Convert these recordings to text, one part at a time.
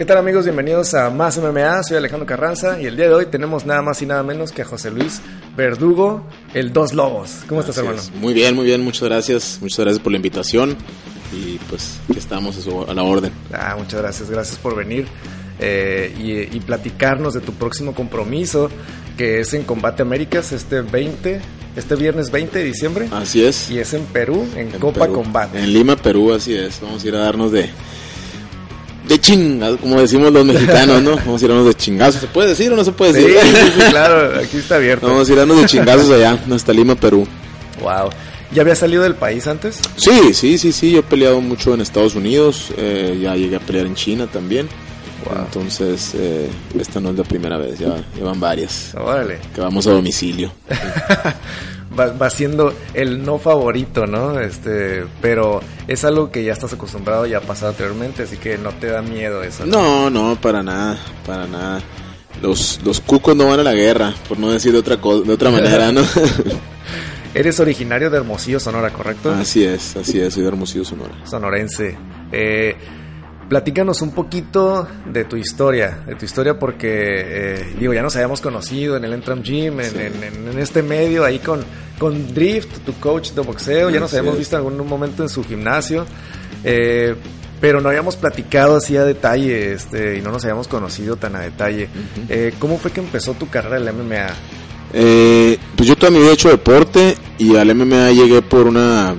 ¿Qué tal amigos? Bienvenidos a Más MMA, soy Alejandro Carranza y el día de hoy tenemos nada más y nada menos que a José Luis Verdugo, el Dos Lobos. ¿Cómo estás hermano? Muy bien, muy bien, muchas gracias. Muchas gracias por la invitación y pues que estamos a, su- a la orden. Ah, muchas gracias, gracias por venir eh, y, y platicarnos de tu próximo compromiso que es en Combate Américas este 20, este viernes 20 de diciembre Así es. y es en Perú, en, En Copa Perú. Combate. En Lima, Perú, así es. Vamos a ir a darnos de de chingas, como decimos los mexicanos, ¿no? Vamos a ir a darnos de chingazos. ¿Se puede decir o no se puede decir? sí, sí, claro, aquí está abierto. Vamos a ir a darnos de chingazos allá, hasta Lima, Perú. Wow. ¿Ya había salido del país antes? Sí, sí, sí, sí. Yo he peleado mucho en Estados Unidos. eh, ya llegué a pelear en China también. Wow. Entonces, eh, esta no es la primera vez, ya, ya van varias. Órale. Que vamos a domicilio. va, va siendo el no favorito, ¿no? Este, pero es algo que ya estás acostumbrado, ya ha pasado anteriormente, así que no te da miedo eso. No, no, para nada, para nada. Los, los cucos no van a la guerra, por no decir de otra cosa, de otra manera, ¿no? Eres originario de Hermosillo, Sonora, ¿correcto? así es, así es, soy de Hermosillo, Sonora. Sonorense. Eh, platícanos un poquito de tu historia, de tu historia porque, eh, digo, ya nos habíamos conocido en el Entram Gym, en, Sí. en- en- en este medio, ahí con, con Drift, tu coach de boxeo, ya nos habíamos visto en algún momento en su gimnasio, eh, pero no habíamos platicado así a detalle, este, y no nos habíamos conocido tan a detalle. Eh, ¿Cómo fue que empezó tu carrera en la MMA? Pues yo vida he hecho deporte y al MMA llegué por una,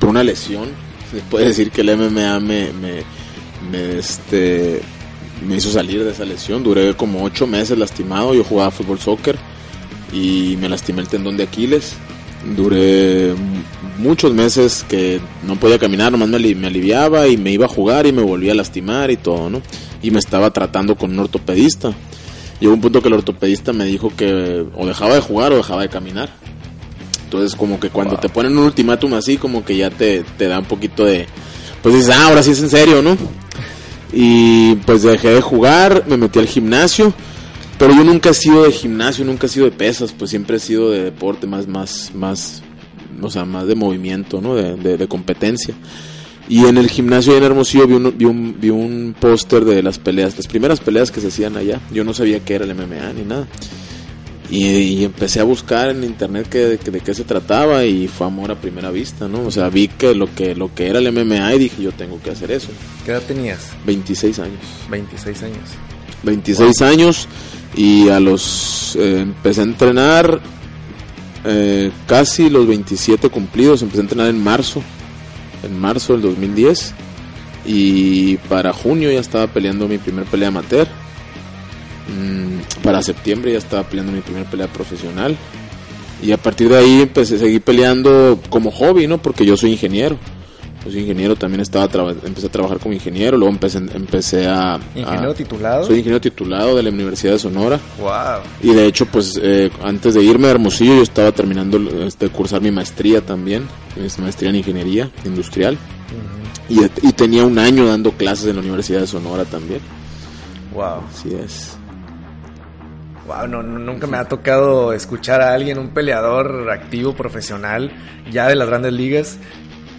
por una lesión. Se puede decir que el MMA me, me, me, este, me hizo salir de esa lesión. Duré como ocho meses lastimado. Yo jugaba fútbol soccer y me lastimé el tendón de Aquiles. Duré muchos meses que no podía caminar, nomás me, ali- me aliviaba y me iba a jugar y me volvía a lastimar y todo, ¿no? Y me estaba tratando con un ortopedista. Llegó un punto que el ortopedista me dijo que o dejaba de jugar o dejaba de caminar. Entonces como que cuando Wow. te ponen un ultimátum así, como que ya te, te da un poquito de... Pues dices, ah, ahora sí es en serio, ¿no? Y pues dejé de jugar, me metí al gimnasio, pero yo nunca he sido de gimnasio, nunca he sido de pesas, pues siempre he sido de deporte más, más, más, o sea, más de movimiento, ¿no? De, de, competencia. Y en el gimnasio en Hermosillo vi un, vi un, vi un póster de las peleas, las primeras peleas que se hacían allá. Yo no sabía qué era el MMA ni nada. Y, y empecé a buscar en internet que, que- de qué se trataba y fue amor a primera vista, ¿no? O sea, vi que lo que lo que era el MMA y dije, yo tengo que hacer eso. ¿Qué edad tenías? 26 años. 26 años. 26 años y a los eh, empecé a entrenar eh, casi los 27 cumplidos, empecé a entrenar en marzo, en marzo del 2010 y para junio ya estaba peleando mi primer pelea amateur. Mm, para septiembre ya estaba peleando mi primer pelea profesional y a partir de ahí empecé a seguir peleando como hobby, ¿no? Porque yo soy ingeniero. Yo soy ingeniero, también estaba empecé a trabajar como ingeniero, luego empecé, empecé a... ¿Ingeniero a- titulado? Soy ingeniero titulado de la Universidad de Sonora Wow. y de hecho pues eh, antes de irme a Hermosillo yo estaba terminando este cursar mi maestría también, mi maestría en ingeniería industrial y, y tenía un año dando clases en la Universidad de Sonora también. Wow. Así es. Wow, no, no- nunca me ha tocado escuchar a alguien, un peleador activo, profesional, ya de las grandes ligas,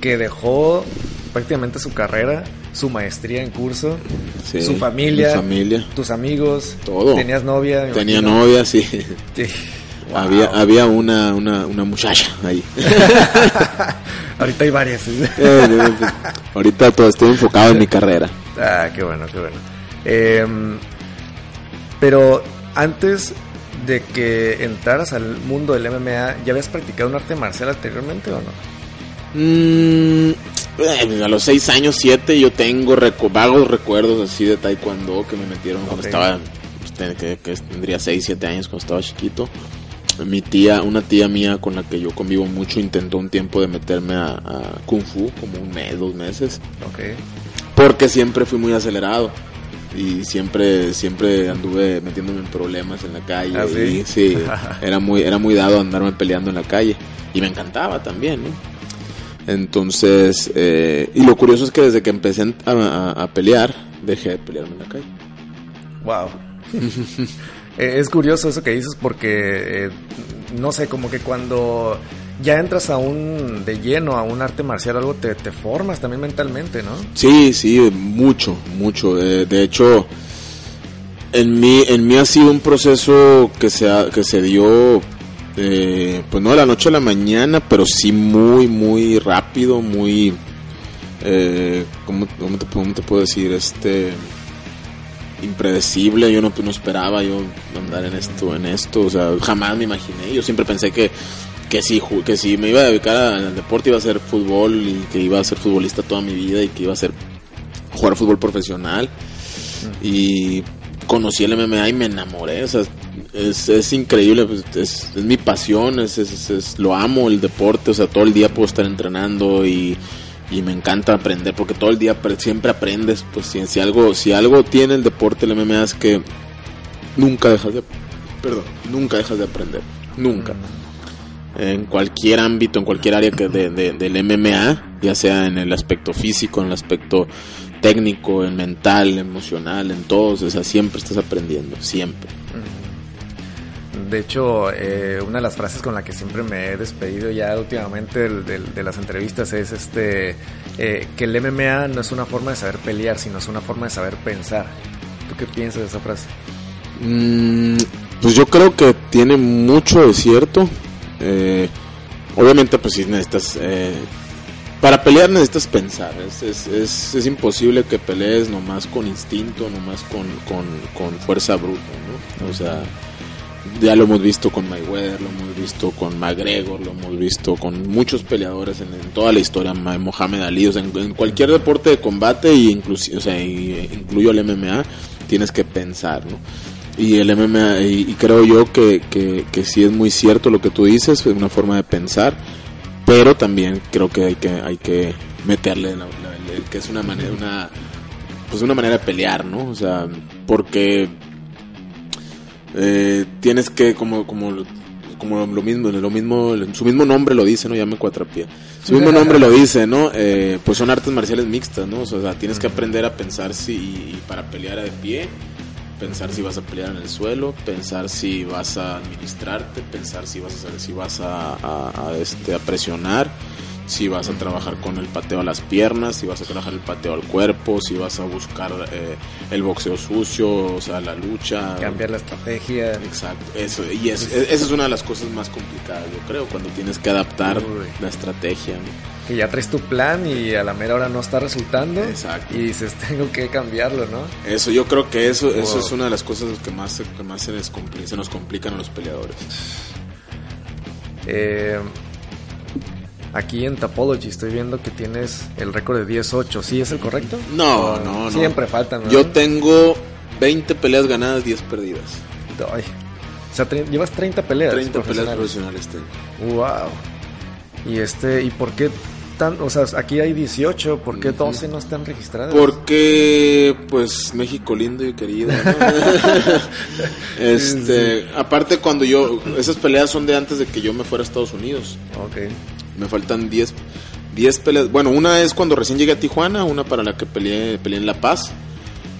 que dejó prácticamente su carrera, su maestría en curso, Sí, su familia, mi familia, tus amigos, Todo. tenías novia. tenía imagino? novia, sí. Sí. Wow. Había, había una, una, una muchacha ahí. Ahorita hay varias. Eh, Ahorita todo estoy enfocado en mi carrera. ah, qué bueno, qué bueno. Em, pero antes de que entraras al mundo del MMA, ¿ya habías practicado un arte marcial anteriormente o no? Mm, eh, a los 6 años, 7, yo tengo recu- vagos recuerdos así de taekwondo que me metieron cuando Ok. estaba, pues, que, que tendría 6, 7 años cuando estaba chiquito. Mi tía, una tía mía con la que yo convivo mucho, intentó un tiempo de meterme a, a Kung Fu, como un mes, dos meses, Ok. porque siempre fui muy acelerado. Y siempre, siempre anduve metiéndome en problemas en la calle. ¿Ah, sí? y sí, era muy, era muy dado andarme peleando en la calle. Y me encantaba también, ¿no? Entonces, eh, y lo curioso es que desde que empecé a, a- a pelear, dejé de pelearme en la calle. Wow. Eh, es curioso eso que dices porque, eh, no sé, como que cuando ya entras a un de lleno a un arte marcial, algo te, te formas también mentalmente, ¿no? Sí, sí, mucho, mucho. Eh, de hecho, en mí, en mí ha sido un proceso que se, que se dio, eh, pues no de la noche a la mañana, pero sí muy, muy rápido, muy, eh, ¿cómo, te, ¿cómo, te, puedo decir? Este impredecible, yo no, no esperaba yo andar en esto, en esto, o sea, jamás me imaginé, yo siempre pensé que que si, que si me iba a dedicar al deporte iba a ser fútbol y que iba a ser futbolista toda mi vida y que iba a ser jugar fútbol profesional. Y conocí el MMA y me enamoré. O sea, es, es increíble, pues, es, es, mi pasión, es, es, lo amo el deporte. O sea, todo el día puedo estar entrenando y, y me encanta aprender porque todo el día siempre aprendes. Pues si, si, algo, si algo tiene el deporte, el MMA es que nunca dejas de, perdón, nunca dejas de aprender. Nunca en cualquier ámbito, en cualquier área que de, del MMA, ya sea en el aspecto físico, en el aspecto técnico, en mental, emocional, en todos, o sea, siempre estás aprendiendo, siempre. De hecho, eh, una de las frases con la que siempre me he despedido ya últimamente de, las entrevistas es este eh, que el MMA no es una forma de saber pelear, sino es una forma de saber pensar. ¿Tú qué piensas de esa frase? Mm, pues yo creo que tiene mucho de cierto. Eh, obviamente, pues si necesitas... Eh, para pelear necesitas pensar. Es, es, es, imposible que pelees nomás con instinto, nomás con, con, con fuerza bruta, ¿no? O sea, ya lo hemos visto con Mayweather, lo hemos visto con McGregor, lo hemos visto con muchos peleadores en, toda la historia, Mohamed Ali, o sea, en, cualquier deporte de combate, y incluso, o sea, incluyo el MMA, tienes que pensar, ¿no? Y el MMA y, creo yo que, que, sí es muy cierto lo que tú dices es una forma de pensar pero también creo que hay que hay que meterle que es una manera una pues una manera de pelear no o sea porque eh, tienes que como como como lo mismo lo mismo su mismo nombre lo dice no llame cuatrapié. Su mismo nombre lo dice no eh, pues son artes marciales mixtas no o sea tienes que aprender a pensar si para pelear de pie pensar si vas a pelear en el suelo, pensar si vas a administrarte, pensar si vas a, si vas a, este, a presionar, si vas a trabajar con el pateo a las piernas, si vas a trabajar el pateo al cuerpo, si vas a buscar eh, el boxeo sucio, o sea, la lucha. Cambiar la estrategia. Exacto, eso, y eso, esa es una de las cosas más complicadas, yo creo, cuando tienes que adaptar la estrategia. Que ya traes tu plan y a la mera hora no está resultando. Exacto. Y dices, tengo que cambiarlo, ¿no? Eso, yo creo que eso, eso es una de las cosas que más, que más se, se nos complican a los peleadores. Eh, Aquí en Tapology estoy viendo que tienes el récord de 10-8. ¿Sí es el correcto? No, no, no. Siempre faltan. Yo tengo 20 peleas ganadas, 10 perdidas. Ay. O sea, llevas 30 peleas. 30 peleas profesionales tengo. Wow. Y este, ¿y por qué tan, o sea, aquí hay 18, ¿por qué 12 no están registradas? Porque pues México lindo y querido, este, aparte cuando yo esas peleas son de antes de que yo me fuera a Estados Unidos. Ok. Me faltan 10 10 peleas. Bueno, una es cuando recién llegué a Tijuana, una para la que peleé, peleé en La Paz.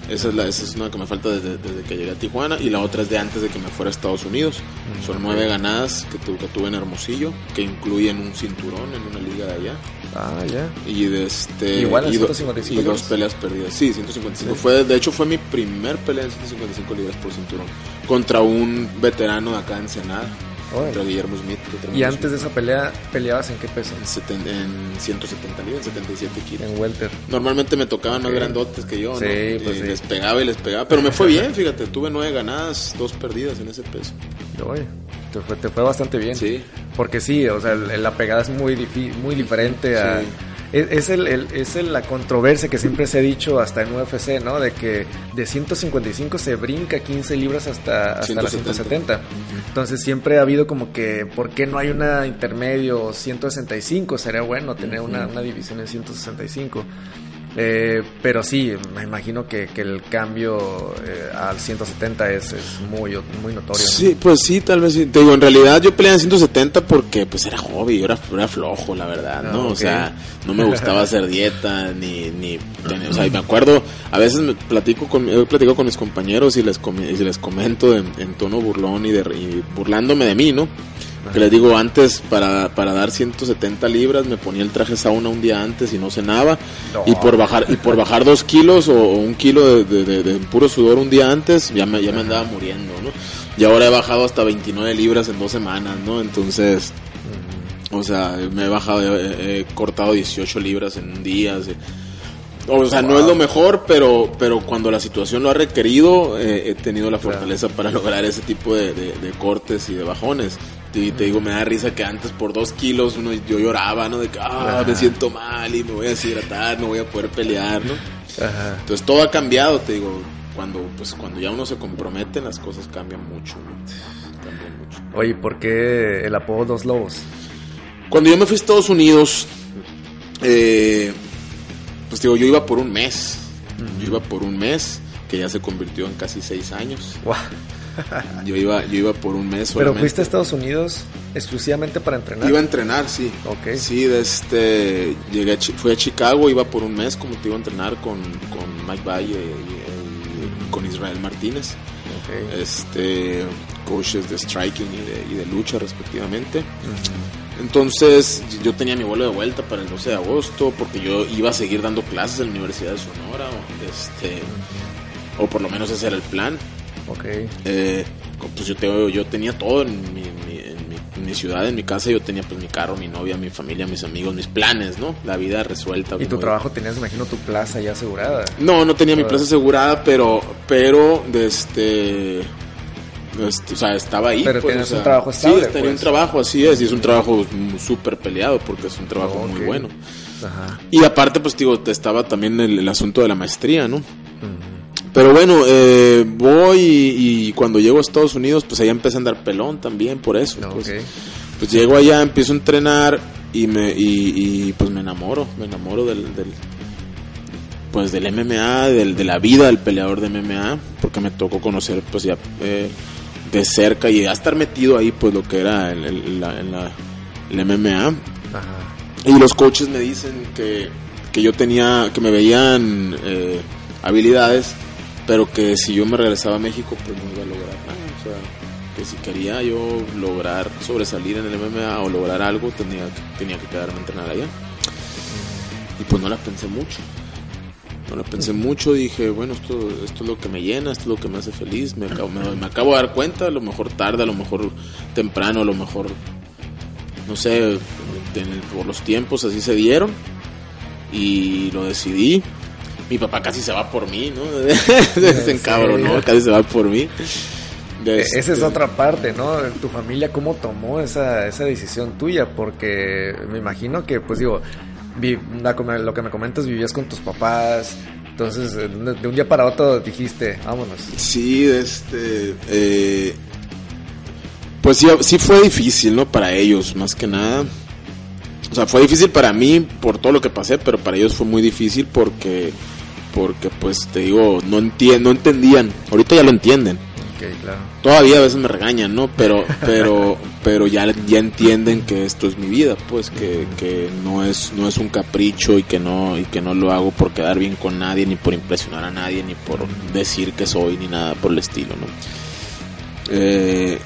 Esa es, la, esa es una que me falta desde, que llegué a Tijuana. Y la otra es de antes de que me fuera a Estados Unidos. Mm, Son nueve ganadas que, que tuve en Hermosillo, que incluyen un cinturón en una liga de allá. Ah, ya. Y de este. Igual y, y dos peleas perdidas. Sí, 155. Fue, de hecho, fue mi primer pelea en 155 libras por cinturón. Contra un veterano de acá en Senada contra Guillermo Smith. ¿Y antes de esa pelea peleabas en qué peso? En, en 170 libras, 77 kilos. En welter. Normalmente me tocaban más grandotes que yo, sí, Pues y les pegaba y les pegaba. Pero me fue bien, fíjate, tuve nueve ganadas, dos perdidas en ese peso. Oye, te fue, te fue bastante bien. Sí. Porque sí, o sea, la pegada es muy, muy diferente a... Sí es, el, es la controversia que siempre se ha dicho hasta en UFC, ¿no? De que de 155 se brinca 15 libras hasta, hasta las 170. Entonces siempre ha habido como que, ¿por qué no hay una intermedio 165? Sería bueno tener una, una división en 165. Eh, pero sí, me imagino que, que el cambio eh, al 170 es, es, muy, muy notorio. Sí, pues sí, tal vez sí. Te digo, en realidad yo peleé en 170 porque pues era hobby, era, era flojo, la verdad, ¿no? Ah, o sea, no me gustaba hacer dieta, ni, ni o sea, y me acuerdo, a veces me platico con, he platicado con mis compañeros y les, y les comento en, tono burlón y, de, y burlándome de mí, ¿no? Que les digo, antes para, para dar 170 libras me ponía el traje sauna un día antes y no cenaba. Y por bajar y por bajar dos kilos o, un kilo de, puro sudor un día antes, ya me, ya me andaba muriendo, ¿no? Y ahora he bajado hasta 29 libras en dos semanas, ¿no? Entonces, o sea, me he bajado, he, cortado 18 libras en un día. O sea, no es lo mejor, pero, pero cuando la situación lo ha requerido, eh, he tenido la fortaleza para lograr ese tipo de, cortes y de bajones. Y te digo, me da risa que antes por dos kilos uno, yo lloraba, ¿no? De que, ah, me siento mal y me voy a deshidratar, no voy a poder pelear, ¿no? Entonces todo ha cambiado, te digo, cuando, pues, cuando ya uno se compromete, las cosas cambian mucho, Cambian mucho. Oye, ¿por qué el apodo Dos Lobos? Cuando yo me fui a Estados Unidos, eh, pues digo, yo iba por un mes. Yo iba por un mes, que ya se convirtió en casi seis años. yo, iba, yo iba por un mes. ¿Pero fuiste a Estados Unidos exclusivamente para entrenar? Iba a entrenar, sí. Ok. Sí, este, llegué fui a Chicago, iba por un mes, como te iba a entrenar con, con Mike Valle y, con Israel Martínez. Okay. Este, coaches de striking y de, lucha respectivamente. Entonces yo tenía mi vuelo de vuelta para el 12 de agosto porque yo iba a seguir dando clases en la Universidad de Sonora, este, o por lo menos ese era el plan. Ok. Eh, pues yo, yo tenía todo en mi, en, mi, ciudad, en mi casa, yo tenía pues mi carro, mi novia, mi familia, mis amigos, mis planes, ¿no? La vida resuelta. ¿Y tu trabajo tenías, imagino, tu plaza ya asegurada? No, no tenía mi plaza asegurada, pero, pero, este este, o sea, estaba ahí. Pero pues, un trabajo estable. Sí, tenía un pues. trabajo, así es, y es un trabajo súper peleado porque es un trabajo muy bueno. Y aparte, pues digo, estaba también el, asunto de la maestría, ¿no? Pero bueno, eh, voy y, cuando llego a Estados Unidos, pues allá empecé a andar pelón también por eso. pues, pues, llego allá, empiezo a entrenar y me y, pues me enamoro, me enamoro del, pues del MMA, del, de la vida del peleador de MMA, porque me tocó conocer pues ya eh, de cerca y a estar metido ahí, pues lo que era el, el, la, el MMA. Y los coaches me dicen que, que, yo tenía, que me veían eh, habilidades, pero que si yo me regresaba a México, pues no iba a lograr nada. O sea, que si quería yo lograr sobresalir en el MMA o lograr algo, tenía, tenía que quedarme a entrenar allá. Y pues no la pensé mucho. No lo pensé mucho, dije, bueno, esto, esto es lo que me llena, esto es lo que me hace feliz. Me acabo, me, acabo de dar cuenta, a lo mejor tarde, a lo mejor temprano, a lo mejor, no sé, por los tiempos así se dieron. Y lo decidí. Mi papá casi se va por mí, ¿no? se ¿no? casi se va por mí. Esa es este otra parte, ¿no? Tu familia, ¿cómo tomó esa, esa decisión tuya? Porque me imagino que, pues digo, lo que me comentas, vivías con tus papás, entonces de un día para otro dijiste, vámonos. Sí, este, eh, pues sí, sí fue difícil, ¿no? Para ellos, más que nada. O sea, fue difícil para mí por todo lo que pasé, pero para ellos fue muy difícil porque, porque pues te digo, no, no entendían. Ahorita ya lo entienden Todavía a veces me regañan, ¿no? Pero, pero, pero ya, ya entienden que esto es mi vida, pues que, que no es, no es un capricho y que no, y que no lo hago por quedar bien con nadie, ni por impresionar a nadie, ni por decir que soy, ni nada por el estilo, ¿no? Eh,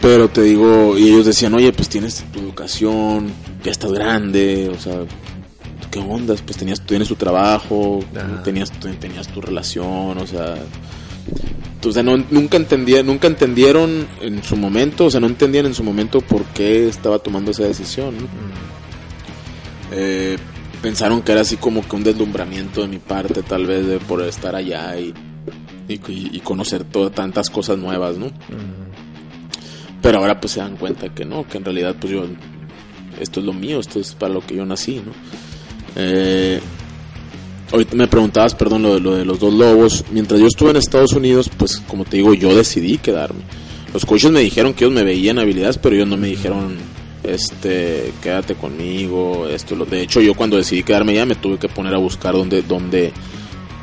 pero te digo, y ellos decían, oye, pues tienes tu educación, ya estás grande, o sea, ¿qué ondas? Pues tenías, tienes tu trabajo, tenías, tenías tu relación, o sea, o sea, no, nunca, entendía, nunca entendieron en su momento, o sea, no entendían en su momento por qué estaba tomando esa decisión. Eh, pensaron que era así como que un deslumbramiento de mi parte, tal vez, de por estar allá y, y, conocer todas tantas cosas nuevas, ¿no? Pero ahora pues se dan cuenta que no, que en realidad pues yo, esto es lo mío, esto es para lo que yo nací, ¿no? Eh, ahorita me preguntabas, perdón, lo de, lo de los dos lobos. Mientras yo estuve en Estados Unidos, pues como te digo, yo decidí quedarme. Los coaches me dijeron que ellos me veían habilidades, pero ellos no me dijeron, este, quédate conmigo, esto. Lo... De hecho, yo cuando decidí quedarme ya me tuve que poner a buscar dónde, dónde,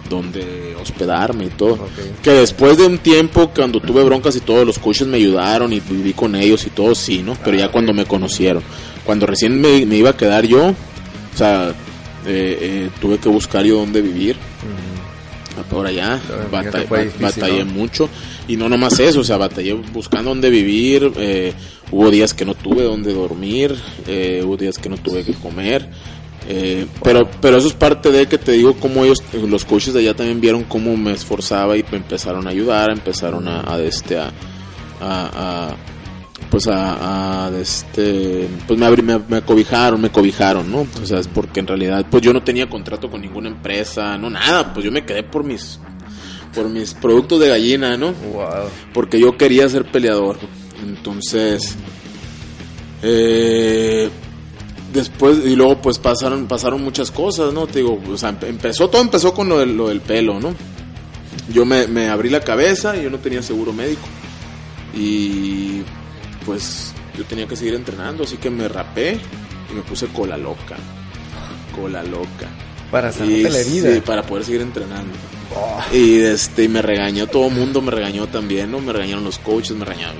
dónde hospedarme y todo. Que después de un tiempo, cuando tuve broncas y todo, los coaches me ayudaron y viví con ellos y todo, sí, ¿no? Pero ya ah, cuando me conocieron, cuando recién me, me iba a quedar yo, o sea, eh, eh, tuve que buscar yo dónde vivir. por allá, que fue ba- difícil, batallé ¿no? mucho. Y no nomás eso, o sea, batallé buscando dónde vivir, eh, hubo días que no tuve dónde dormir, eh, hubo días que no tuve que comer, eh, pero pero eso es parte de que te digo cómo ellos, los coaches de allá también vieron cómo me esforzaba y me empezaron a ayudar, empezaron a, a, este, a- pues a, a, este pues me, abri- me, me acobijaron me cobijaron no o sea es porque en realidad pues yo no tenía contrato con ninguna empresa no nada pues yo me quedé por mis por mis productos de gallina no Wow. porque yo quería ser peleador. Entonces eh, después y luego pues pasaron pasaron muchas cosas no te digo o sea empe- empezó todo empezó con lo del, lo del pelo no yo me, me abrí la cabeza y yo no tenía seguro médico. Y pues yo tenía que seguir entrenando así que me rapé y me puse cola loca cola loca Para y, la herida. sí, para poder seguir entrenando Oh, y este me regañó todo el mundo, me regañó también, ¿no? Me regañaron los coaches, me regañaron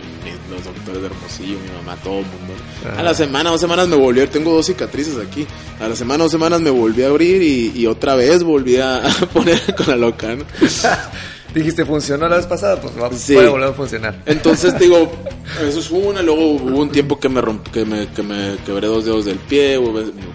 los doctores de Hermosillo, mi mamá, todo el mundo. Ah. A la semana, dos semanas me volví, a- tengo dos cicatrices aquí. A la semana, dos semanas me volví a abrir y, y otra vez volví a, a poner con la loca, ¿no? Dijiste, funcionó la vez pasada, pues va, Sí. puede volver a funcionar. Entonces te digo, eso es una, luego hubo un tiempo que me romp- que me, que me quebré dos dedos del pie,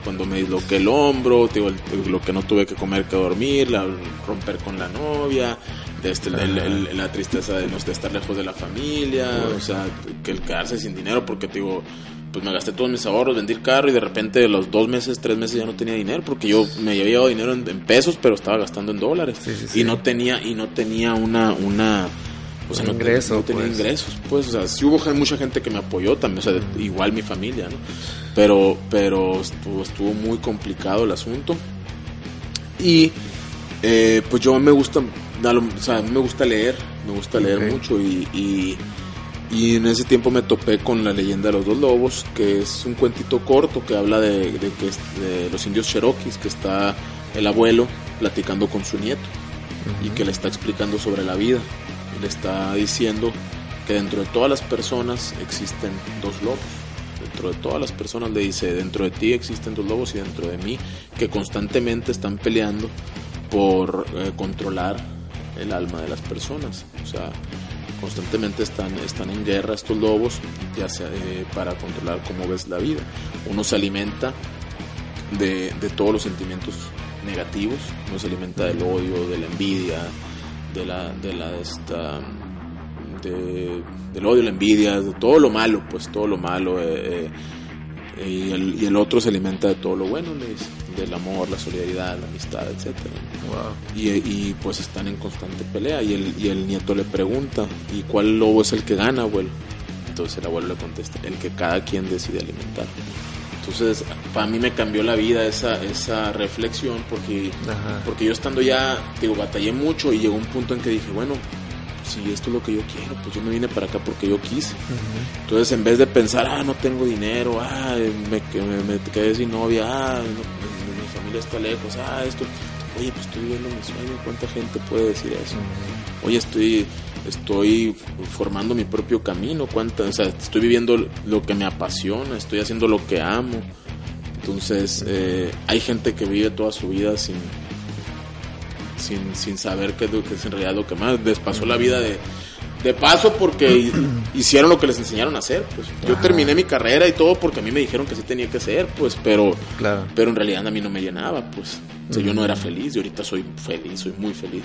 cuando me disloqué el hombro, te digo, el- lo que no tuve que comer que dormir, la, romper con la novia, de este, el- el- el- la tristeza de, no, de estar lejos de la familia, o sea, que el quedarse sin dinero, porque te digo, pues me gasté todos mis ahorros, vendí el carro y de repente los dos meses, tres meses ya no tenía dinero, porque yo me había llevado dinero en, en pesos, pero estaba gastando en dólares. Sí, sí, sí. Y no tenía, y no tenía una, una, o sea, no, ingreso, no tenía pues. ingresos, pues, o sea, sí hubo mucha gente que me apoyó también, o sea, igual mi familia, ¿no? Pero, pero estuvo, estuvo muy complicado el asunto. Y, eh, pues yo me gusta, o sea, me gusta leer, me gusta leer mucho y, y, y en ese tiempo me topé con la leyenda de los dos lobos, que es un cuentito corto que habla de, de los indios cherokees, que está el abuelo platicando con su nieto y que le está explicando sobre la vida. Y le está diciendo que dentro de todas las personas existen dos lobos. Dentro de todas las personas le dice, dentro de ti existen dos lobos y dentro de mí, que constantemente están peleando por eh, controlar el alma de las personas. O sea, constantemente están, están en guerra estos lobos, ya sea eh, para controlar cómo ves la vida. Uno se alimenta de, todos los sentimientos negativos, uno se alimenta del odio, de la envidia, de la, de la esta, de- del odio, la envidia, de todo lo malo, pues todo lo malo. eh, eh, y, el, y el otro se alimenta de todo lo bueno, le dice, del amor, la solidaridad, la amistad. Wow. Y, y, pues están en constante pelea y el, y el nieto le pregunta, ¿y cuál lobo es el que gana, abuelo? Entonces el abuelo le contesta, el que cada quien decide alimentar. Entonces, para mí me cambió la vida esa, esa reflexión porque, Ajá. porque yo estando ya, digo, batallé mucho y llegó un punto en que dije, bueno, si esto es lo que yo quiero, pues yo me vine para acá porque yo quise. Entonces, en vez de pensar, ah, no tengo dinero, ah, me, me, me quedé sin novia, ah, no, familia está lejos, ah, esto. Oye, pues estoy viviendo mi sueño, ¿cuánta gente puede decir eso? Oye, estoy, estoy formando mi propio camino, ¿cuánta, o sea, estoy viviendo lo que me apasiona, estoy haciendo lo que amo. Entonces, eh, hay gente que vive toda su vida sin, sin, sin saber qué es, lo que es en realidad lo que más les pasó la vida de, de paso porque hicieron lo que les enseñaron a hacer. Pues yo Ajá. terminé mi carrera y todo porque a mí me dijeron que sí tenía que ser, pues, pero, Claro. pero en realidad a mí no me llenaba, pues. O sea, yo no era feliz y ahorita soy feliz, soy muy feliz.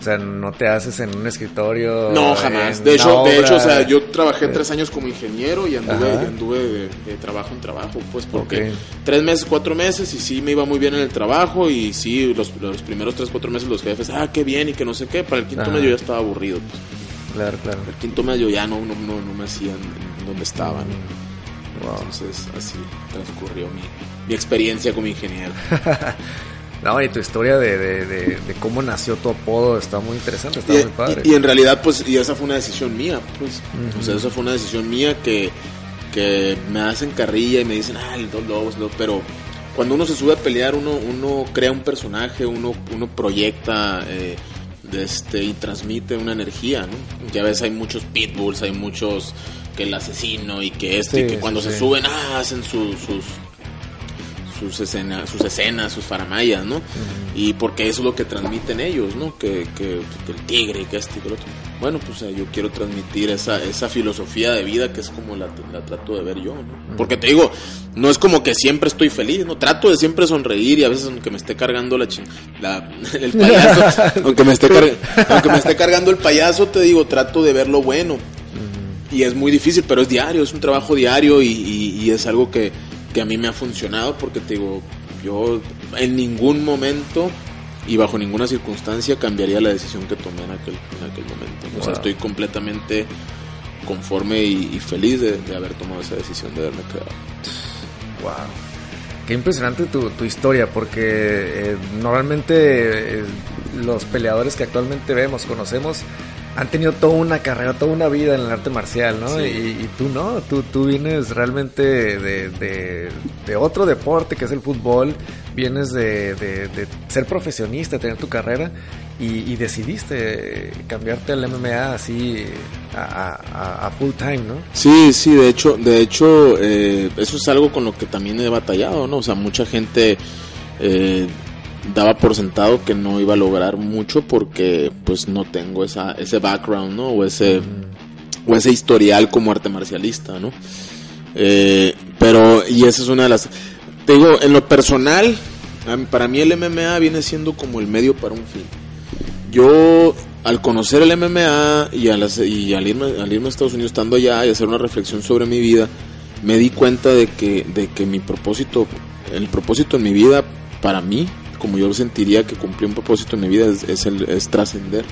O sea, no te haces en un escritorio. No, jamás. De hecho, de hecho, o sea, yo trabajé tres años como ingeniero y anduve, y anduve de, de trabajo en trabajo, pues porque tres meses, cuatro meses y sí me iba muy bien en el trabajo y sí, los, los primeros tres, cuatro meses los jefes, ah, qué bien y que no sé qué, para el quinto Ajá. medio ya estaba aburrido. Pues. Claro, claro. El quinto medio ya no, no, no, no me hacían donde estaba. ¿no? Wow. Entonces así transcurrió mi, mi experiencia como ingeniero. No, y tu historia de, de, de, de cómo nació tu apodo está muy interesante, está y, muy padre. y- y en realidad, pues, y esa fue una decisión mía, pues. O sea, esa fue una decisión mía que, que me hacen carrilla y me dicen, ah, el dos lobos, lo- pero cuando uno se sube a pelear, uno, uno crea un personaje, uno, uno proyecta eh, este, y transmite una energía, ¿no? Ya ves, hay muchos pitbulls, hay muchos que el asesino y que esto, Sí, y que cuando sí. se suben, ah, hacen su- sus sus, escenas, sus escenas, sus faramayas, ¿no? Y porque eso es lo que transmiten ellos, ¿no? Que, que, que el tigre, que este y que el otro. Bueno, pues yo quiero transmitir esa, esa filosofía de vida que es como la, la trato de ver yo, ¿no? Porque te digo, no es como que siempre estoy feliz, ¿no? Trato de siempre sonreír y a veces aunque me esté cargando la, la el payaso, aunque, me esté aunque me esté cargando el payaso, te digo, trato de ver lo bueno. Y es muy difícil, pero es diario, es un trabajo diario y, y, es algo que, que a mí me ha funcionado porque te digo, yo en ningún momento y bajo ninguna circunstancia cambiaría la decisión que tomé en aquel, en aquel momento. O sea, estoy completamente conforme y, feliz de, haber tomado esa decisión de haberme quedado. Wow. Qué impresionante tu, tu historia, porque eh, normalmente eh, los peleadores que actualmente vemos, conocemos, han tenido toda una carrera, toda una vida en el arte marcial, ¿no? Y, tú no, tú, tú vienes realmente de, de, otro deporte que es el fútbol, vienes de, ser profesionista, tener tu carrera y, decidiste cambiarte al MMA así a, full time, ¿no? Sí, sí, de hecho, de hecho eh, eso es algo con lo que también he batallado, ¿no? O sea, mucha gente... Eh, daba por sentado que no iba a lograr mucho porque pues no tengo esa, ese background, ¿no? O ese, o ese historial como arte marcialista, ¿no? Eh, pero, y esa es una de las... Te digo, en lo personal, para mí el MMA viene siendo como el medio para un fin. Yo, al conocer el MMA y, al, y al, irme, al irme a Estados Unidos estando allá y hacer una reflexión sobre mi vida, me di cuenta de que, de que mi propósito, el propósito en mi vida para mí como yo sentiría que cumplí un propósito en mi vida, es, el, es trascender.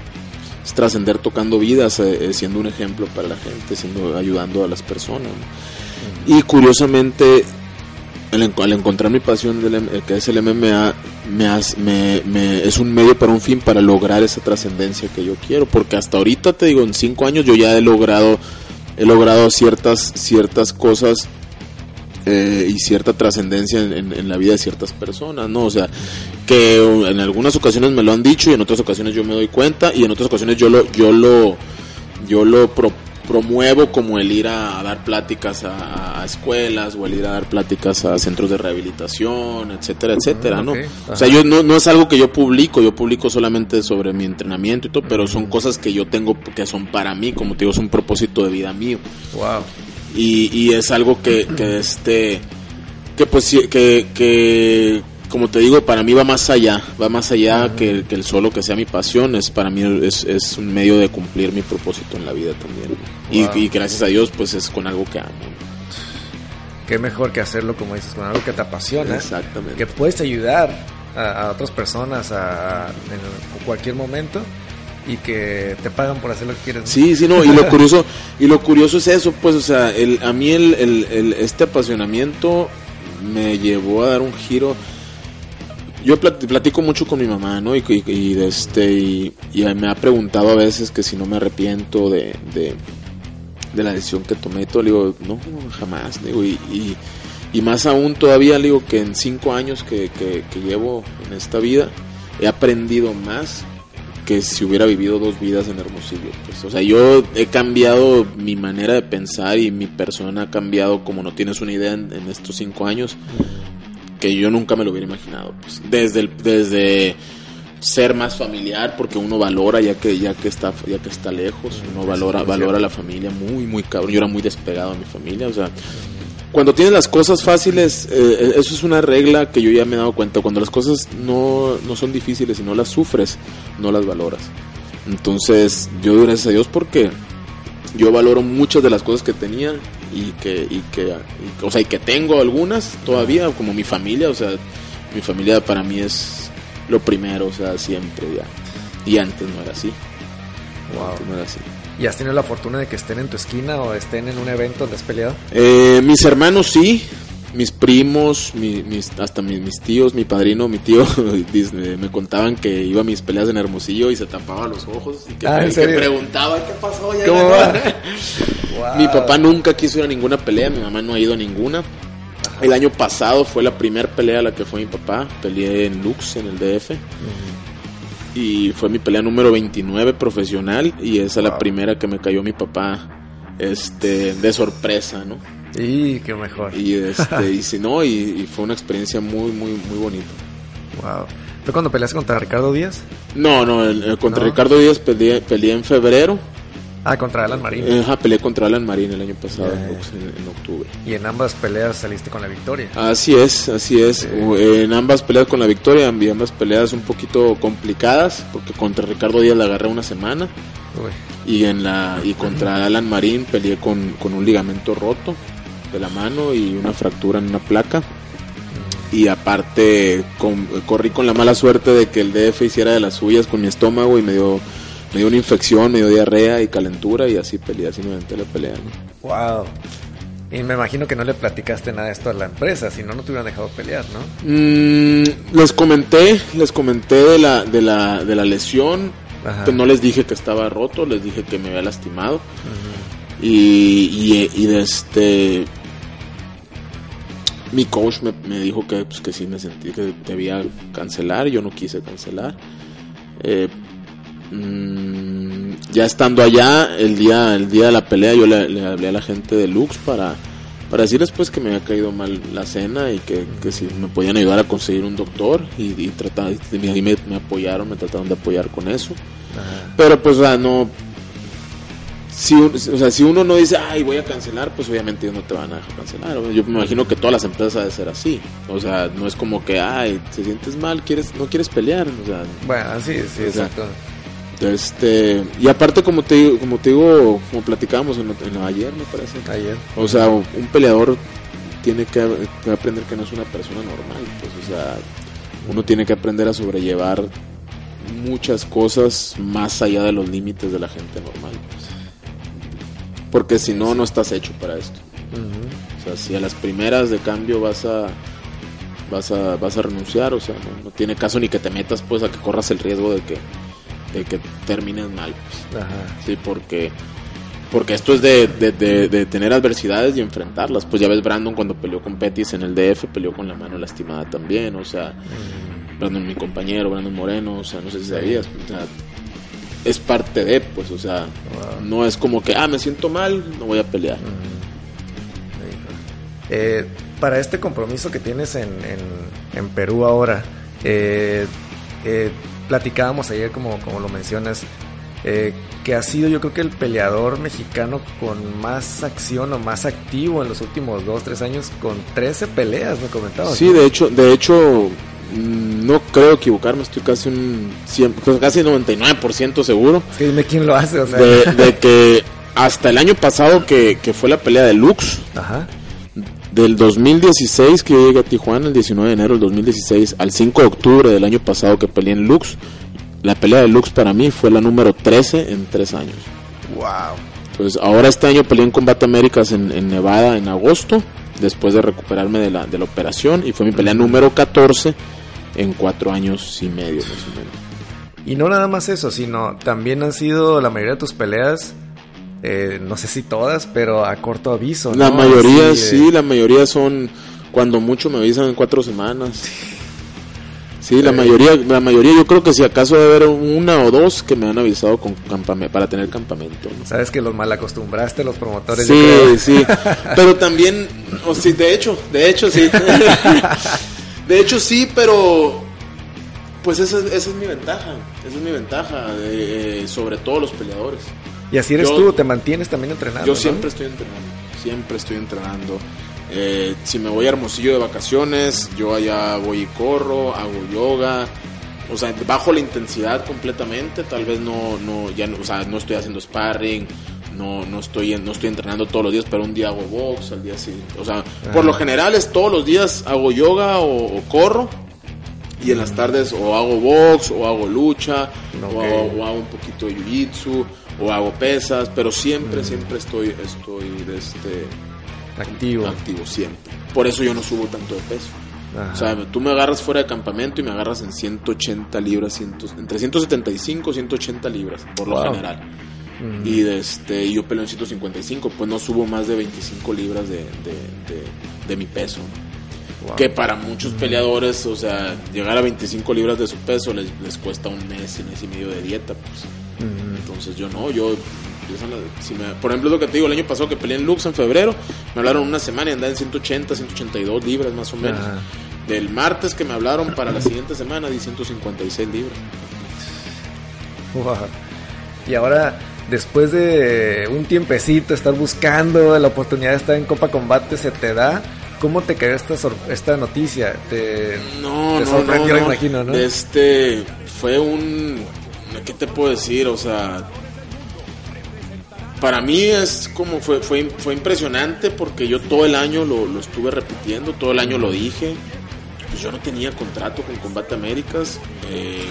Es trascender tocando vidas, eh, eh, siendo un ejemplo para la gente, siendo, ayudando a las personas. Y curiosamente, al, encontrar mi pasión, del, eh, que es el MMA, me, me, es un medio para un fin, para lograr esa trascendencia que yo quiero. Porque hasta ahorita, te digo, en cinco años yo ya he logrado, he logrado ciertas, ciertas cosas eh, y cierta trascendencia en, la vida de ciertas personas, ¿no? O sea, que en algunas ocasiones me lo han dicho y en otras ocasiones yo me doy cuenta y en otras ocasiones yo lo, yo lo, yo lo promuevo como el ir a, dar pláticas a, escuelas o el ir a dar pláticas a centros de rehabilitación, etcétera, etcétera, ¿no? O sea, yo no, no es algo que yo publico, yo publico solamente sobre mi entrenamiento y todo, pero son cosas que yo tengo que son para mí, como te digo, es un propósito de vida mío. Wow y, es algo que, que este que pues que, que como te digo para mí va más allá va más allá que, el solo que sea mi pasión es para mí es, es, un medio de cumplir mi propósito en la vida también y, gracias a Dios pues es con algo que amo qué mejor que hacerlo como dices con algo que te apasiona exactamente que puedes ayudar a, otras personas a, en cualquier momento y que te pagan por hacer lo que quieres. Sí, sí, no, y lo curioso, y lo curioso es eso, pues, o sea, el, a mí el, el, este apasionamiento me llevó a dar un giro. Yo platico mucho con mi mamá, ¿no? Y, y, este, y, me ha preguntado a veces que si no me arrepiento de, de, la decisión que tomé y todo. Le digo, no, jamás. digo, y, y, más aún todavía, digo que en cinco años que, que, que llevo en esta vida, he aprendido más que si hubiera vivido dos vidas en Hermosillo. Pues, o sea, yo he cambiado mi manera de pensar y mi persona ha cambiado como no tienes una idea en, estos cinco años que yo nunca me lo hubiera imaginado. Pues, desde, el, desde ser más familiar porque uno valora ya que ya que está ya que está lejos uno valora valora la familia muy muy cabrón yo era muy despegado de mi familia o sea cuando tienes las cosas fáciles, eh, eso es una regla que yo ya me he dado cuenta. Cuando las cosas no, no son difíciles y no las sufres, no las valoras. Entonces, yo doy gracias a Dios porque yo valoro muchas de las cosas que tenía y que, y que, o sea, y que tengo algunas todavía, como mi familia, o sea, mi familia para mí es lo primero, o sea, siempre ya. Y antes no era así. Wow. no era así. ¿Y has tenido la fortuna de que estén en tu esquina o estén en un evento donde has peleado? Eh, mis hermanos sí, mis primos, mis, hasta mis, tíos, mi padrino, mi tío, me contaban que iba a mis peleas en Hermosillo y se tapaba los ojos y que, ah, preguntaba qué pasó. ¿Cómo va? Mi papá nunca quiso ir a ninguna pelea, mi mamá no ha ido a ninguna. El año pasado fue la primera pelea a la que fue mi papá, peleé en Lux, en el DF y fue mi pelea número 29 profesional y esa es la primera que me cayó mi papá este de sorpresa, ¿no? Y qué mejor. Y, este, y si no, y, fue una experiencia muy, muy, muy bonita. Wow. ¿Fue cuando peleaste contra Ricardo Díaz? No, no, contra Ricardo Díaz peleé, peleé en febrero Ah, contra Alan Marín. Ajá, peleé contra Alan Marín el año pasado, en, octubre. Y en ambas peleas saliste con la victoria. Así es, así es. En ambas peleas con la victoria, en ambas peleas un poquito complicadas, porque contra Ricardo Díaz la agarré una semana. Y en la y contra Alan Marín peleé con, con un ligamento roto de la mano y una fractura en una placa. Y aparte corrí con la mala suerte de que el DF hiciera de las suyas con mi estómago y me dio me dio una infección, me dio diarrea y calentura y así peleé, así me aventé la pelea. Wow. Y me imagino que no le platicaste nada de esto a la empresa, si no, no te hubieran dejado pelear, ¿no? Mm, les comenté, les comenté de la, de la, de la lesión, no les dije que estaba roto, les dije que me había lastimado. y, y, de este... Mi coach me, me dijo que, pues, que sí me sentí que debía cancelar, yo no quise cancelar. Eh, Mm, ya estando allá, el día, el día de la pelea, yo le, hablé a la gente de Lux para, para decirles pues que me había caído mal la cena y que, si me podían ayudar a conseguir un doctor y, y, y me, me, apoyaron, me trataron de apoyar con eso. Pero pues no, si, o sea, si uno no dice, ay, voy a cancelar, pues obviamente ellos no te van a dejar cancelar. Yo me imagino que todas las empresas deben ser así. O sea, no es como que, ay, te sientes mal, quieres no quieres pelear. O sea, bueno, sí, sí, exacto. Este, y aparte como te como te digo, como platicábamos en, ayer, me parece. Ayer. O sea, un peleador tiene que, aprender que no es una persona normal, pues o sea, uno tiene que aprender a sobrellevar muchas cosas más allá de los límites de la gente normal. Pues. Porque si no no estás hecho para esto. O sea, si a las primeras de cambio vas a vas a vas a renunciar, o sea, no, no tiene caso ni que te metas pues a que corras el riesgo de que de que termines mal. Pues. Sí, porque porque esto es de, de, tener adversidades y enfrentarlas. Pues ya ves Brandon cuando peleó con Petis en el DF, peleó con la mano lastimada también, o sea, Brandon mi compañero, Brandon Moreno, o sea, no sé si sabías, o sea, es parte de, pues, o sea, no es como que, ah, me siento mal, no voy a pelear. Eh, para este compromiso que tienes en, en, en Perú ahora, eh, eh, platicábamos ayer, como, como lo mencionas, eh, que ha sido yo creo que el peleador mexicano con más acción o más activo en los últimos 2, 3 años, con 13 peleas, me comentabas. Sí, de hecho, de hecho, no creo equivocarme, estoy casi un 100, pues casi 99% seguro. Es que dime quién lo hace, o sea. De, que hasta el año pasado que, que fue la pelea de Lux, Ajá del 2016 que yo llegué a Tijuana, el 19 de enero del 2016, al 5 de octubre del año pasado que peleé en Lux, la pelea de Lux para mí fue la número 13 en tres años. Wow. Entonces, ahora este año peleé en Combate Américas en, Nevada en agosto, después de recuperarme de la, de la operación, y fue mi pelea número 14 en cuatro años y medio, más o menos. Y no nada más eso, sino también han sido la mayoría de tus peleas eh, no sé si todas, pero a corto aviso. La mayoría, sí, la mayoría son cuando mucho me avisan en cuatro semanas. Sí, la eh. mayoría, la mayoría yo creo que si acaso debe haber una o dos que me han avisado con para tener campamento. Sabes que los mal acostumbraste los promotores. Sí, sí, pero también, o sí, de hecho, de hecho sí, de hecho sí, pero pues esa, esa es mi ventaja, esa es mi ventaja eh, sobre todo los peleadores. Y así eres tú, te mantienes también entrenando. Yo siempre estoy entrenando, siempre estoy entrenando. Eh, si me voy a Hermosillo de vacaciones, yo allá voy y corro, hago yoga, o sea, bajo la intensidad completamente, tal vez no, no, ya no, o sea, no estoy haciendo sparring, no, no estoy, no estoy entrenando todos los días, pero un día hago box, al día siguiente, o sea, por lo general es todos los días hago yoga o, corro, y en las tardes o hago box, o hago lucha, o, hago, un poquito de jiu-jitsu, o hago pesas, pero siempre, mm. siempre estoy, estoy este, activo. Activo, siempre. Por eso yo no subo tanto de peso. O sea, tú me agarras fuera de campamento y me agarras en 180 libras, entre 175 y 180 libras, por lo general. Mm. Y este, yo peleo en 155, pues no subo más de 25 libras de, de, mi peso. Que para muchos peleadores, o sea, llegar a 25 libras de su peso les, les cuesta un mes, y mes y medio de dieta, pues. Entonces yo no, yo si me- por ejemplo, lo que te digo, el año pasado que peleé en Lux en febrero, me hablaron una semana y andaba en 180, 182 libras más o menos. Ajá. Del martes que me hablaron para la siguiente semana di 156 libras. Wow. Y ahora, después de un tiempecito estar buscando la oportunidad de estar en Copa Combate, se te da. ¿Cómo te quedó esta, esta noticia? Te, No, te sorprendió, no, no. imagino, ¿no? Este fue un ¿qué te puedo decir? O sea, para mí es como fue fue fue impresionante porque yo todo el año lo, lo estuve repitiendo, todo el año lo dije. Pues yo no tenía contrato con Combate Américas. eh,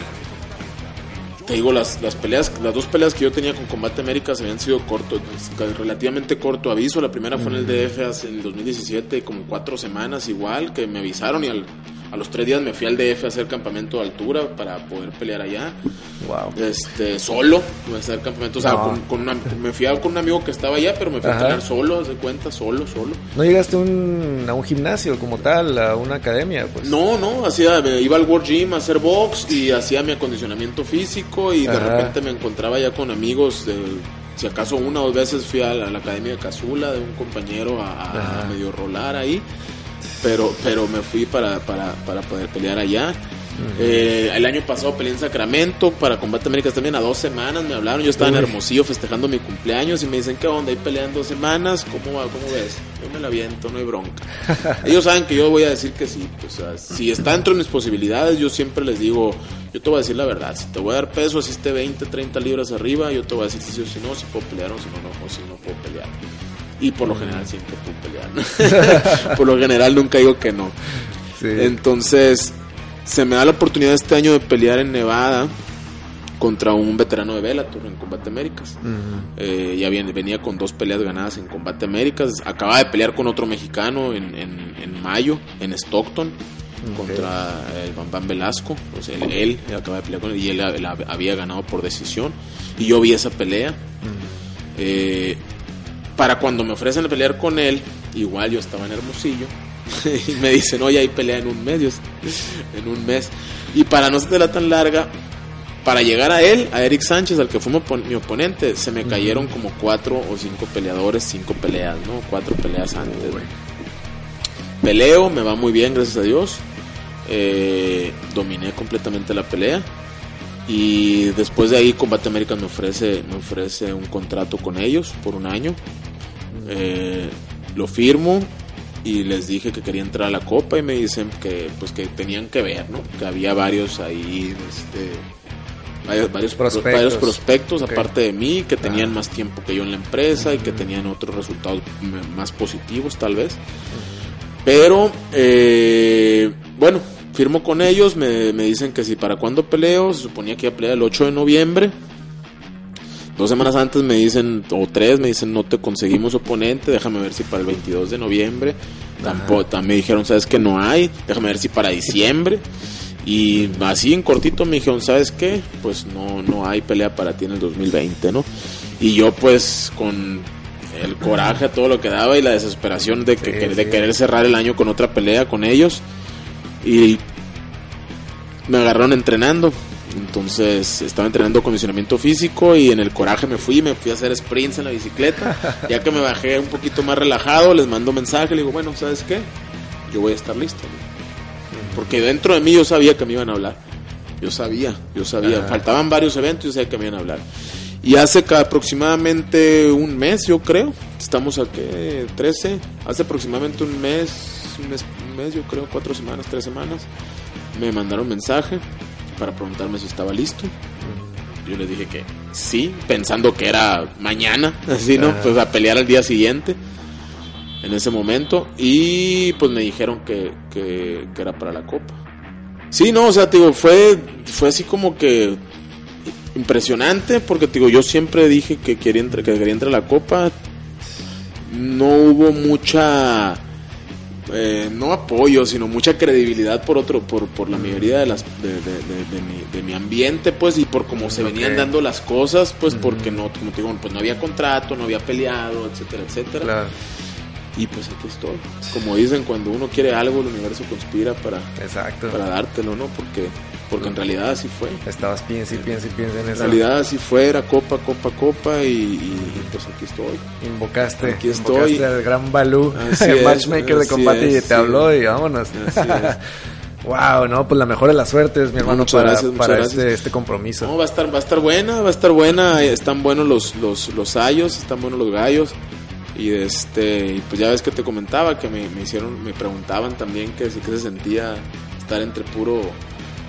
te digo, las, las peleas, las dos peleas que yo tenía con Combate Américas habían sido cortos, relativamente corto aviso. La primera fue en el DF en el 2017, como cuatro semanas igual, que me avisaron y al- a los tres días me fui al DF a hacer campamento de altura para poder pelear allá. Wow. Este, solo, a hacer campamento, o sea, No. con, con una- me fui a- con un amigo que estaba allá, pero me fui a entrenar solo, haz de cuenta, solo, solo. ¿No llegaste a un, a un gimnasio como tal, a una academia? Pues? No, no, hacía, me iba al World Gym a hacer box y hacía mi acondicionamiento físico y de repente me encontraba ya con amigos de, si acaso una o dos veces fui a la, a la academia de Casula de un compañero a, medio rolar ahí, pero, pero me fui para, para, para poder pelear allá. Eh, el año pasado peleé en Sacramento para Combate Américas también a dos semanas me hablaron, yo estaba en Uy. Hermosillo festejando mi cumpleaños y me dicen, ¿qué onda? Ahí pelean dos semanas, ¿cómo va? ¿Cómo ves? Yo me la viento, no hay bronca. Ellos saben que yo voy a decir que sí, pues, o sea, si está dentro de mis posibilidades, yo siempre les digo, yo te voy a decir la verdad, si te voy a dar peso, así esté 20, 30 libras arriba, yo te voy a decir si sí o si no, si puedo pelear o si no, no, o si no puedo pelear. Y por lo general siempre puedo pelear. por lo general nunca digo que no. Sí. Entonces, se me da la oportunidad este año de pelear en Nevada contra un veterano de Bellator en Combate Américas. Eh, ya viene- venía con dos peleas ganadas en Combate Américas. Acaba de pelear con otro mexicano en, en- en mayo, en Stockton, contra el Bam Bam Velasco. Él, él acaba de pelear con él y él, él había ganado por decisión. Y yo vi esa pelea. Eh, para cuando me ofrecen a pelear con él, igual yo estaba en Hermosillo. y me dicen, oye, hay pelea en un mes. En un mes. Y para no ser tan larga, para llegar a él, a Eric Sánchez, al que fue mi oponente, se me cayeron como cuatro o cinco peleadores, cinco peleas, ¿no? Cuatro peleas antes. Peleo, me va muy bien, gracias a Dios. Eh, dominé completamente la pelea. Y después de ahí, Combate América me ofrece, me ofrece un contrato con ellos por un año. Eh, lo firmo y les dije que quería entrar a la copa y me dicen que pues que tenían que ver, ¿no? Que había varios ahí, este, varios, varios Prospectos. varios aparte de mí que tenían Ah. más tiempo que yo en la empresa y que tenían otros resultados más positivos tal vez. Pero, eh, bueno, firmo con ellos, me, me dicen que si para cuándo peleo, se suponía que iba a pelear el 8 de noviembre. Dos semanas antes me dicen, o tres, me dicen, no te conseguimos oponente, déjame ver si para el 22 de noviembre. Tampoco, también me dijeron, sabes que no hay, déjame ver si para diciembre. Y así en cortito me dijeron, ¿sabes qué? Pues no, no hay pelea para ti en el 2020, ¿no? Y yo pues con el coraje a todo lo que daba y la desesperación de, que, Sí, de querer cerrar el año con otra pelea con ellos. Y me agarraron entrenando. Entonces estaba entrenando condicionamiento físico y en el coraje me fui, me fui a hacer sprints en la bicicleta. Ya que me bajé un poquito más relajado, les mando mensaje, le digo, bueno, ¿sabes qué? Yo voy a estar listo. ¿no? Porque dentro de mí yo sabía que me iban a hablar. Yo sabía, yo sabía. Ajá. Faltaban varios eventos y yo sabía que me iban a hablar. Y hace aproximadamente un mes, yo creo, estamos aquí, 13, hace aproximadamente un mes, un mes, un mes, yo creo, cuatro semanas, tres semanas, me mandaron mensaje para preguntarme si estaba listo. Yo les dije que sí, pensando que era mañana, así, ¿no? Ajá. Pues a pelear al día siguiente, en ese momento, y pues me dijeron que, que, que era para la copa. Sí, no, o sea, te digo, fue, fue así como que impresionante, porque te digo, yo siempre dije que quería, entrar, que quería entrar a la copa. No hubo mucha, eh, no apoyo, sino mucha credibilidad por otro, por, por la mayoría de las de, de- de- de mi, de mi ambiente, pues, y por cómo se venían dando las cosas, pues, porque no, como te digo, pues no había contrato, no había peleado, etcétera, etcétera. Claro. Y pues aquí estoy. Como dicen, cuando uno quiere algo, el universo conspira para, Exacto. para dártelo, ¿no? Porque, porque en realidad así fue. Estabas piensa y piensa y piensa en En eso. realidad así fue, era copa, copa, copa y, y, pues aquí estoy. Invocaste, Aquí invocaste estoy. al gran Balú, el matchmaker de combate, y te sí. habló y vámonos. Así es. wow, no, pues la mejor de las suertes, mi hermano, Muchas para, gracias, para. Este, este compromiso. No, va a estar, va a estar buena, va a estar buena. eh, Están buenos los, los, los ayos, están buenos los gallos. Y este, pues ya ves que te comentaba que me, me hicieron, me preguntaban también que sí que se sentía estar entre puro,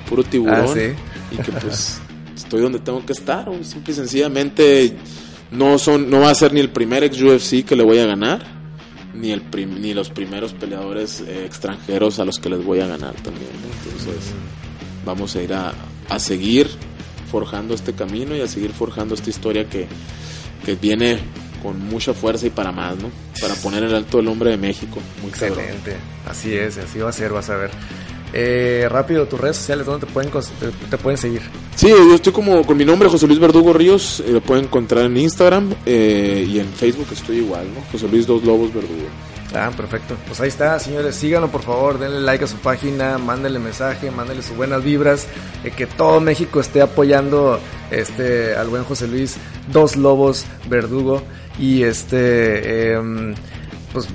puro tiburón. Ah, sí. Y que pues estoy donde tengo que estar, simple y sencillamente no son, no va a ser ni el primer ex UFC que le voy a ganar, ni el prim- ni los primeros peleadores eh, extranjeros a los que les voy a ganar también. ¿no? Entonces vamos a ir a, a seguir forjando este camino y a seguir forjando esta historia que, que viene con mucha fuerza y para más, ¿no? Para poner el alto del hombre de México. Muy cabrón. Excelente, así es, así va a ser, vas a ver. Eh, rápido, tus redes sociales, ¿dónde te pueden, te, te pueden seguir? Sí, yo estoy como con mi nombre, José Luis Verdugo Ríos. eh, lo pueden encontrar en Instagram eh, y en Facebook estoy igual, ¿no? José Luis Dos Lobos Verdugo. Ah, perfecto. Pues ahí está, señores. Síganlo, por favor. Denle like a su página. Mándenle mensaje. Mándenle sus buenas vibras. eh, que todo México esté apoyando este al buen José Luis Dos Lobos Verdugo. Y este, em, pues,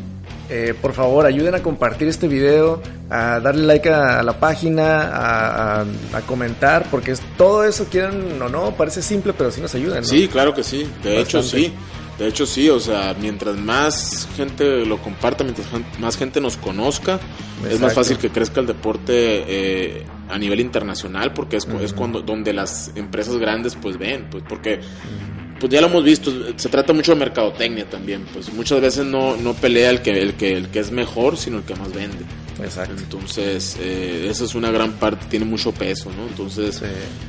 eh, por favor, ayuden a compartir este video. A darle like a, a la página. A, a- a comentar. Porque es, todo eso, quieran o no, parece simple, pero sí nos ayudan. ¿no? Sí, claro que sí. De hecho, sí. De hecho, sí. O sea, mientras más gente lo comparta, mientras más gente nos conozca, es más fácil que crezca el deporte eh, a nivel internacional, porque es, es cuando donde las empresas grandes pues ven, pues porque pues ya lo hemos visto, se trata mucho de mercadotecnia también, pues muchas veces no, no pelea el que, el que el que es mejor, sino el que más vende. Exacto. Entonces, eh, esa es una gran parte, tiene mucho peso, ¿no? Entonces, Sí.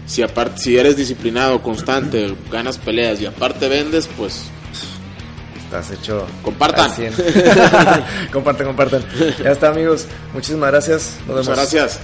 si aparte, si eres disciplinado, constante, ganas peleas y aparte vendes, pues Estás hecho. Compartan. al 100. compartan, compartan. Ya está, amigos. Muchísimas gracias. Nos vemos. muchas gracias.